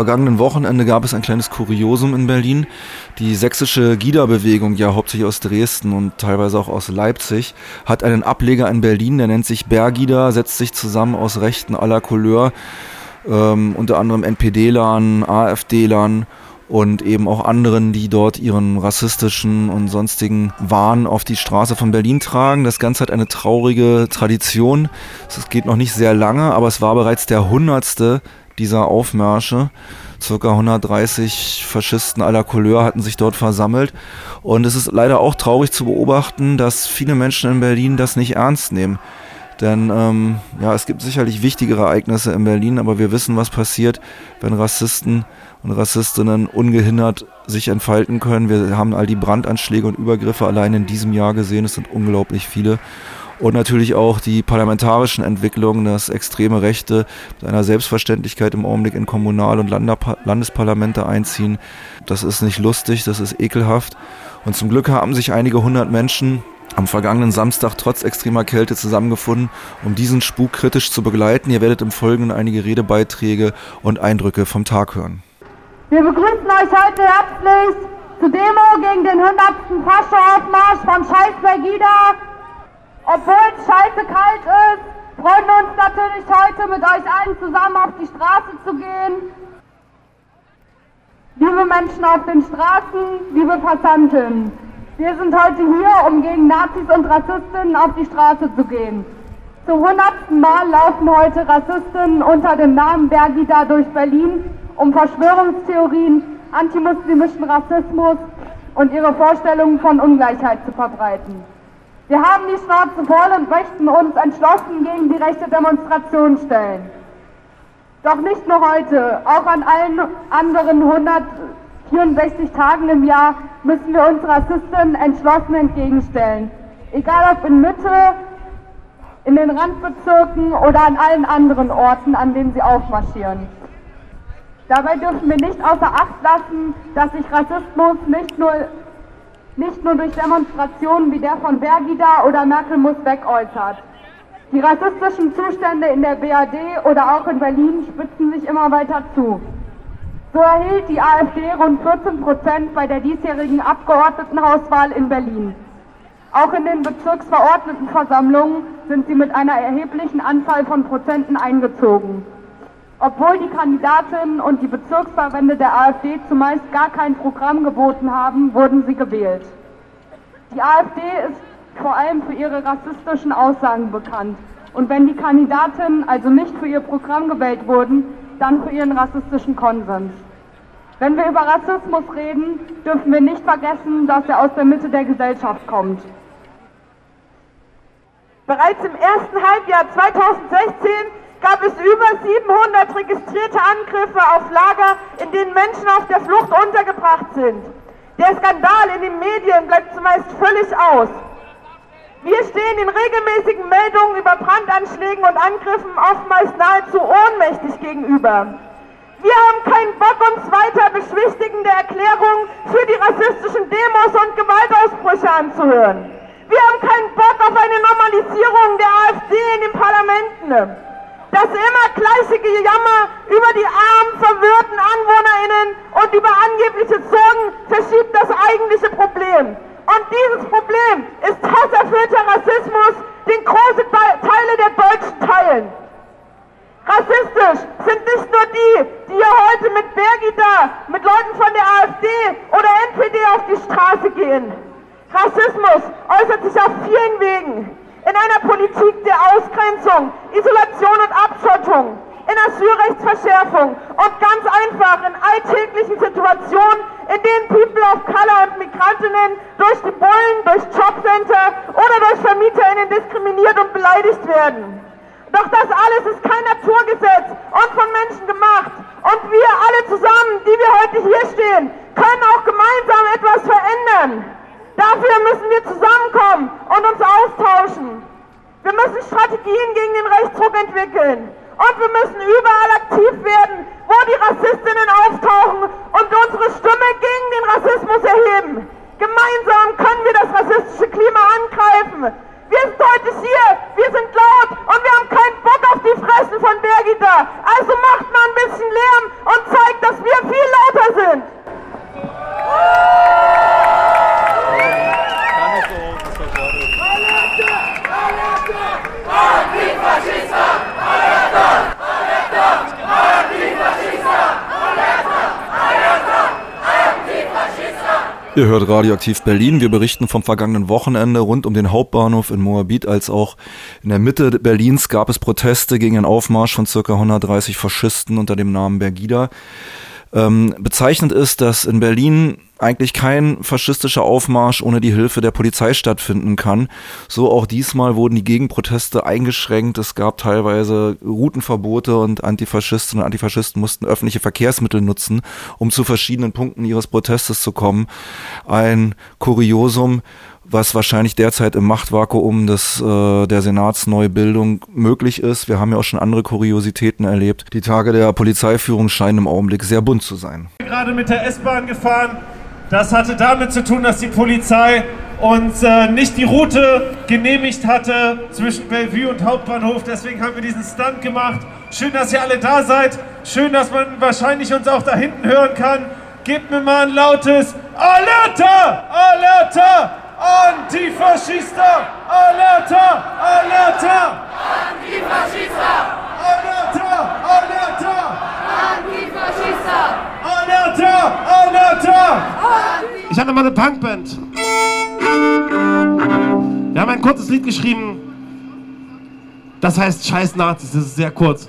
vergangenen Wochenende gab es ein kleines Kuriosum in Berlin. Die sächsische Gida-Bewegung, ja hauptsächlich aus Dresden und teilweise auch aus Leipzig, hat einen Ableger in Berlin, der nennt sich Bergida, setzt sich zusammen aus Rechten aller Couleur, ähm, unter anderem NPD-Lern, AfD-Lern und eben auch anderen, die dort ihren rassistischen und sonstigen Wahn auf die Straße von Berlin tragen. Das Ganze hat eine traurige Tradition. Es geht noch nicht sehr lange, aber es war bereits der hundertste dieser Aufmärsche. Circa 130 Faschisten aller Couleur hatten sich dort versammelt. Und es ist leider auch traurig zu beobachten, dass viele Menschen in Berlin das nicht ernst nehmen. Denn ähm, ja, es gibt sicherlich wichtigere Ereignisse in Berlin, aber wir wissen, was passiert, wenn Rassisten und Rassistinnen ungehindert sich entfalten können. Wir haben all die Brandanschläge und Übergriffe allein in diesem Jahr gesehen. Es sind unglaublich viele. Und natürlich auch die parlamentarischen Entwicklungen, dass extreme Rechte mit einer Selbstverständlichkeit im Augenblick in Kommunal- und Landesparlamente einziehen. Das ist nicht lustig, das ist ekelhaft. Und zum Glück haben sich einige hundert Menschen am vergangenen Samstag trotz extremer Kälte zusammengefunden, um diesen Spuk kritisch zu begleiten. Ihr werdet im Folgenden einige Redebeiträge und Eindrücke vom Tag hören. Wir begrüßen euch heute herzlich zur Demo gegen den 100. Faschoaufmarsch von Scheiß Bergida. Obwohl es scheiße kalt ist, freuen wir uns natürlich heute mit euch allen zusammen auf die Straße zu gehen. Liebe Menschen auf den Straßen, liebe Passanten, wir sind heute hier, um gegen Nazis und Rassistinnen auf die Straße zu gehen. Zum hundertsten Mal laufen heute Rassistinnen unter dem Namen Bergida durch Berlin um Verschwörungstheorien, antimuslimischen Rassismus und ihre Vorstellungen von Ungleichheit zu verbreiten. Wir haben die Schnauze voll und möchten uns entschlossen gegen die rechte Demonstration stellen. Doch nicht nur heute, auch an allen anderen 164 Tagen im Jahr müssen wir uns Rassisten entschlossen entgegenstellen. Egal ob in Mitte, in den Randbezirken oder an allen anderen Orten, an denen sie aufmarschieren. Dabei dürfen wir nicht außer Acht lassen, dass sich Rassismus nicht nur, nicht nur durch Demonstrationen wie der von Bergida oder Merkel muss weg äußert. Die rassistischen Zustände in der BRD oder auch in Berlin spitzen sich immer weiter zu. So erhielt die AfD rund 14 Prozent bei der diesjährigen Abgeordnetenhauswahl in Berlin. Auch in den Bezirksverordnetenversammlungen sind sie mit einer erheblichen Anzahl von Prozenten eingezogen. Obwohl die Kandidatinnen und die Bezirksverbände der AfD zumeist gar kein Programm geboten haben, wurden sie gewählt. Die AfD ist vor allem für ihre rassistischen Aussagen bekannt. Und wenn die Kandidatinnen also nicht für ihr Programm gewählt wurden, dann für ihren rassistischen Konsens. Wenn wir über Rassismus reden, dürfen wir nicht vergessen, dass er aus der Mitte der Gesellschaft kommt. Bereits im ersten Halbjahr 2016 gab es über 700 registrierte Angriffe auf Lager, in denen Menschen auf der Flucht untergebracht sind. Der Skandal in den Medien bleibt zumeist völlig aus. Wir stehen in regelmäßigen Meldungen über Brandanschlägen und Angriffen oftmals nahezu ohnmächtig gegenüber. Wir haben keinen Bock, uns weiter beschwichtigende Erklärungen für die rassistischen Demos und Gewaltausbrüche anzuhören. Wir haben keinen Bock auf eine Normalisierung der AfD in den Parlamenten. Das immer gleiche Gejammer über die armen, verwirrten AnwohnerInnen und über angebliche Sorgen verschiebt das eigentliche Problem. Und dieses Problem ist hasserfüllter Rassismus, den große Teile der Deutschen teilen. Rassistisch sind nicht nur die, die hier heute mit Bergida, mit Leuten von der AfD oder NPD auf die Straße gehen. Rassismus äußert sich auf vielen Wegen in einer Politik der Ausgrenzung, Isolation und Abschottung, in Asylrechtsverschärfung und ganz einfach in alltäglichen Situationen, in denen People of Color und Migrantinnen durch die Bullen, durch Jobcenter oder durch VermieterInnen diskriminiert und beleidigt werden. Doch das alles ist kein Naturgesetz und von Menschen gemacht. Und wir alle zusammen, die wir heute hier stehen, können auch gemeinsam etwas verändern. Dafür müssen wir zusammenkommen und uns austauschen. Wir müssen Strategien gegen den Rechtsdruck entwickeln. Und wir müssen überall aktiv werden, wo die Rassistinnen auftauchen und unsere Stimme gegen den Rassismus erheben. Gemeinsam können wir das rassistische Klima angreifen. Wir sind heute hier, wir sind laut und wir haben keinen Bock auf die Fressen von Bergita. Also macht mal ein bisschen Lärm und zeigt, dass Ihr hört Radioaktiv Berlin. Wir berichten vom vergangenen Wochenende rund um den Hauptbahnhof in Moabit als auch in der Mitte Berlins gab es Proteste gegen einen Aufmarsch von circa 130 Faschisten unter dem Namen Bergida. Ähm, bezeichnend ist, dass in Berlin eigentlich kein faschistischer Aufmarsch ohne die Hilfe der Polizei stattfinden kann. So auch diesmal wurden die Gegenproteste eingeschränkt. Es gab teilweise Routenverbote und Antifaschistinnen und Antifaschisten mussten öffentliche Verkehrsmittel nutzen, um zu verschiedenen Punkten ihres Protestes zu kommen. Ein Kuriosum, was wahrscheinlich derzeit im Machtvakuum des, äh, der Senatsneubildung möglich ist. Wir haben ja auch schon andere Kuriositäten erlebt. Die Tage der Polizeiführung scheinen im Augenblick sehr bunt zu sein. Gerade mit der S-Bahn gefahren. Das hatte damit zu tun, dass die Polizei uns äh, nicht die Route genehmigt hatte zwischen Bellevue und Hauptbahnhof. Deswegen haben wir diesen Stunt gemacht. Schön, dass ihr alle da seid. Schön, dass man wahrscheinlich uns auch da hinten hören kann. Gebt mir mal ein lautes Alerta! Alerta! Antifaschista! Alerta! Alerta! Antifaschista! Alerta! Alerta! Antifaschista! Alerta! Alerta! Ich hatte mal eine Punkband. Wir haben ein kurzes Lied geschrieben. Das heißt Scheiß Nazis. Das ist sehr kurz.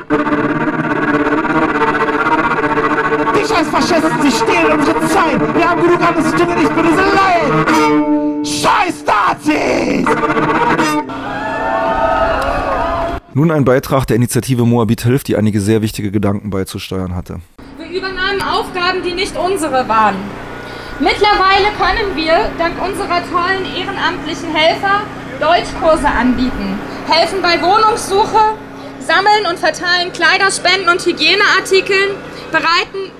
Die scheiß Faschisten, sie stehlen unsere Zeit. Wir haben genug anderes zu tun, nicht für diese Laien. Scheiß Nazis! Nun ein Beitrag der Initiative Moabit hilft, die einige sehr wichtige Gedanken beizusteuern hatte. Übernahmen Aufgaben, die nicht unsere waren. Mittlerweile können wir, dank unserer tollen ehrenamtlichen Helfer, Deutschkurse anbieten, helfen bei Wohnungssuche, sammeln und verteilen Kleiderspenden und Hygieneartikeln, bereiten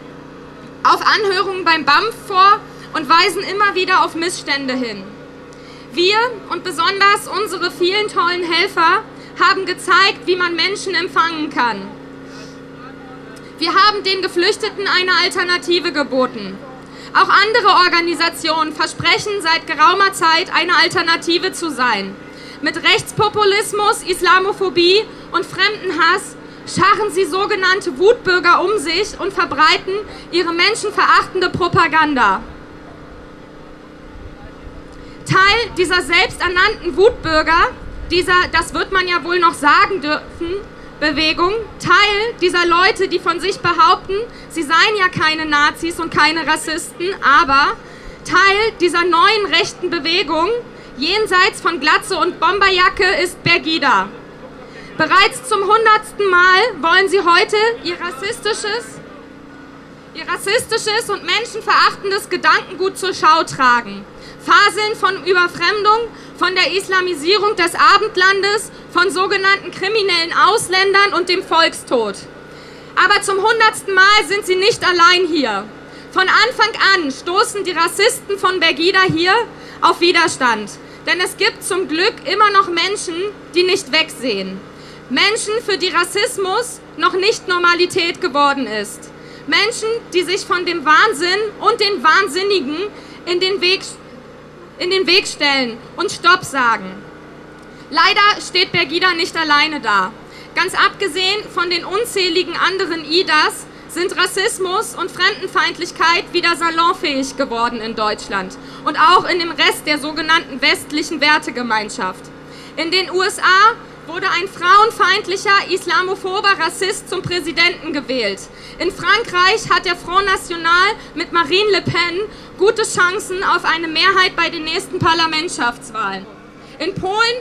auf Anhörungen beim BAMF vor und weisen immer wieder auf Missstände hin. Wir und besonders unsere vielen tollen Helfer haben gezeigt, wie man Menschen empfangen kann. Wir haben den Geflüchteten eine Alternative geboten. Auch andere Organisationen versprechen seit geraumer Zeit eine Alternative zu sein. Mit Rechtspopulismus, Islamophobie und Fremdenhass scharren sie sogenannte Wutbürger um sich und verbreiten ihre menschenverachtende Propaganda. Teil dieser selbsternannten Wutbürger, dieser, das wird man ja wohl noch sagen dürfen, Bewegung, Teil dieser Leute, die von sich behaupten, sie seien ja keine Nazis und keine Rassisten, aber Teil dieser neuen rechten Bewegung, jenseits von Glatze und Bomberjacke, ist Bergida. Bereits zum hundertsten Mal wollen sie heute ihr rassistisches, ihr rassistisches und menschenverachtendes Gedankengut zur Schau tragen. Faseln von Überfremdung, von der Islamisierung des Abendlandes, von sogenannten kriminellen Ausländern und dem Volkstod. Aber zum hundertsten Mal sind sie nicht allein hier. Von Anfang an stoßen die Rassisten von Bergida hier auf Widerstand. Denn es gibt zum Glück immer noch Menschen, die nicht wegsehen. Menschen, für die Rassismus noch nicht Normalität geworden ist. Menschen, die sich von dem Wahnsinn und den Wahnsinnigen in den Weg in den Weg stellen und Stopp sagen. Leider steht Bergida nicht alleine da. Ganz abgesehen von den unzähligen anderen IDAs sind Rassismus und Fremdenfeindlichkeit wieder salonfähig geworden in Deutschland und auch in dem Rest der sogenannten westlichen Wertegemeinschaft. In den USA wurde ein frauenfeindlicher, islamophober Rassist zum Präsidenten gewählt. In Frankreich hat der Front National mit Marine Le Pen gute Chancen auf eine Mehrheit bei den nächsten Parlamentschaftswahlen. In Polen,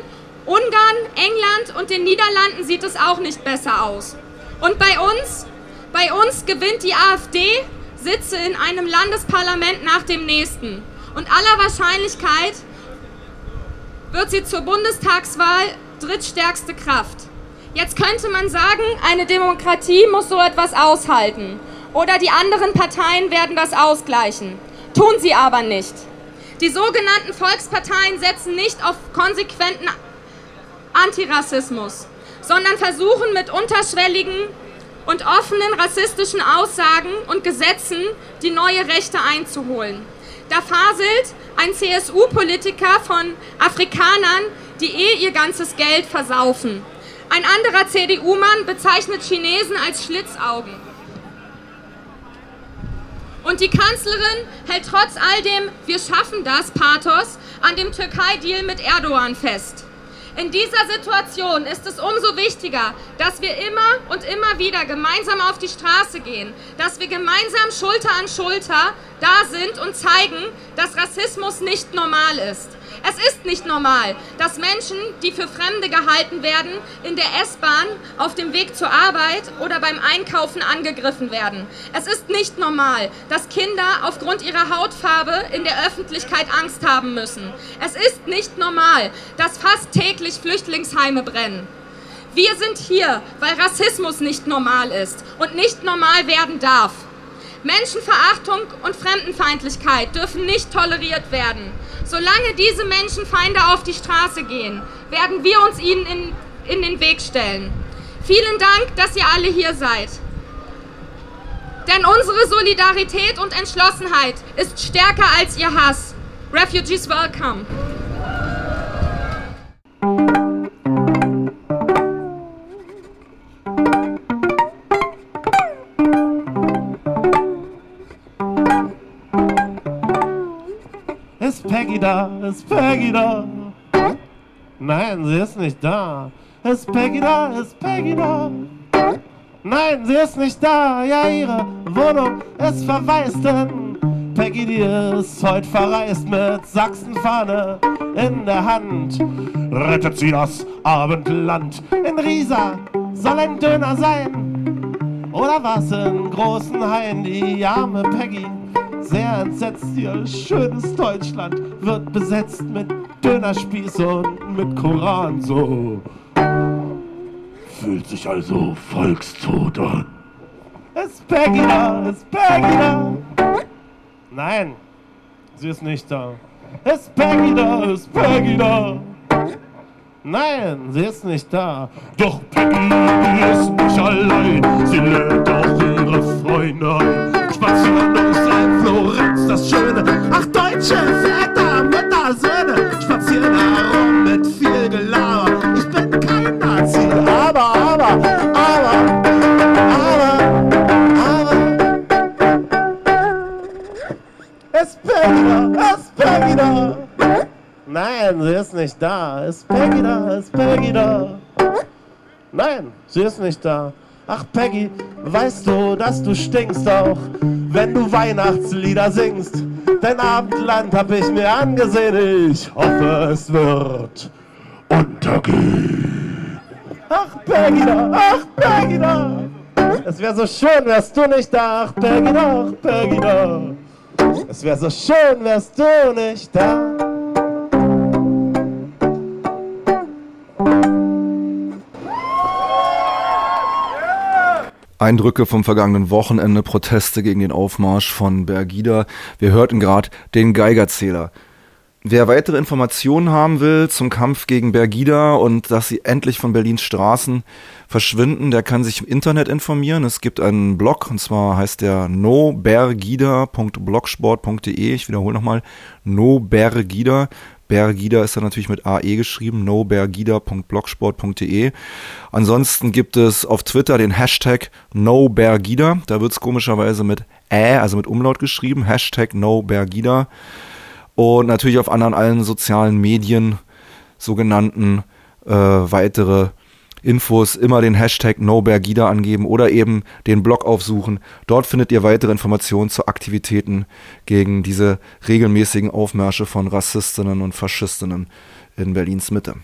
Ungarn, England und den Niederlanden sieht es auch nicht besser aus. Und bei uns? Bei uns gewinnt die AfD Sitze in einem Landesparlament nach dem nächsten. Und aller Wahrscheinlichkeit wird sie zur Bundestagswahl drittstärkste Kraft. Jetzt könnte man sagen, eine Demokratie muss so etwas aushalten. Oder die anderen Parteien werden das ausgleichen. Tun sie aber nicht. Die sogenannten Volksparteien setzen nicht auf konsequenten Antirassismus, sondern versuchen mit unterschwelligen und offenen rassistischen Aussagen und Gesetzen die neue Rechte einzuholen. Da faselt ein CSU-Politiker von Afrikanern, die eh ihr ganzes Geld versaufen. Ein anderer CDU-Mann bezeichnet Chinesen als Schlitzaugen. Und die Kanzlerin hält trotz all dem Wir schaffen das Pathos an dem Türkei-Deal mit Erdogan fest. In dieser Situation ist es umso wichtiger, dass wir immer und immer wieder gemeinsam auf die Straße gehen, dass wir gemeinsam Schulter an Schulter da sind und zeigen, dass Rassismus nicht normal ist. Es ist nicht normal, dass Menschen, die für Fremde gehalten werden, in der S-Bahn, auf dem Weg zur Arbeit oder beim Einkaufen angegriffen werden. Es ist nicht normal, dass Kinder aufgrund ihrer Hautfarbe in der Öffentlichkeit Angst haben müssen. Es ist nicht normal, dass fast täglich Flüchtlingsheime brennen. Wir sind hier, weil Rassismus nicht normal ist und nicht normal werden darf. Menschenverachtung und Fremdenfeindlichkeit dürfen nicht toleriert werden. Solange diese Menschenfeinde auf die Straße gehen, werden wir uns ihnen in, in den Weg stellen. Vielen Dank, dass ihr alle hier seid. Denn unsere Solidarität und Entschlossenheit ist stärker als ihr Hass. Refugees welcome. Da, ist Peggy da? Nein, sie ist nicht da. Ist Peggy da, ist Peggy da? Nein, sie ist nicht da. Ja, ihre Wohnung ist verwaist, denn Peggy, die ist heute verreist mit Sachsenfahne in der Hand. Rettet sie das Abendland. In Riesa soll ein Döner sein. Oder was in großen Hain, die arme Peggy sehr entsetzt. Ihr schönes Deutschland wird besetzt mit Dönerspieß und mit Koran so. Fühlt sich also volkstot an. Ist Peggy da? Ist Peggy da? Nein, sie ist nicht da. Ist Peggy da? Ist Peggy da? Nein, sie ist nicht da. Doch Peggy ist nicht allein. Sie lädt auch ihre Freunde ein. Spazieren das Schöne. Ach, deutsche Väter, Mütter, Söhne spazieren herum mit viel Gelaber. Ich bin kein Nazi, aber, aber, aber, aber, aber. Es Peggy da, es Peggy da. Nein, sie ist nicht da. Ist Peggy da? Ist Peggy da? Nein, sie ist nicht da. Ach Peggy, weißt du, dass du stinkst auch, wenn du Weihnachtslieder singst? Dein Abendland hab ich mir angesehen, ich hoffe es wird untergehen. Ach Peggy da, ach Peggy da. Es wäre so schön, wärst du nicht da, ach Peggy ach Peggy da. Es wäre so schön, wärst du nicht da. Eindrücke vom vergangenen Wochenende, Proteste gegen den Aufmarsch von Bergida. Wir hörten gerade den Geigerzähler. Wer weitere Informationen haben will zum Kampf gegen Bergida und dass sie endlich von Berlins Straßen verschwinden, der kann sich im Internet informieren. Es gibt einen Blog und zwar heißt der nobergida.blogsport.de. Ich wiederhole nochmal nobergida Bergida ist dann natürlich mit AE geschrieben, nobergida.blogsport.de. Ansonsten gibt es auf Twitter den Hashtag NoBergida. Da wird es komischerweise mit Ä, also mit Umlaut geschrieben. Hashtag NoBergida. Und natürlich auf anderen allen sozialen Medien sogenannten äh, weitere Infos immer den Hashtag NoBergida angeben oder eben den Blog aufsuchen. Dort findet ihr weitere Informationen zu Aktivitäten gegen diese regelmäßigen Aufmärsche von Rassistinnen und Faschistinnen in Berlins Mitte.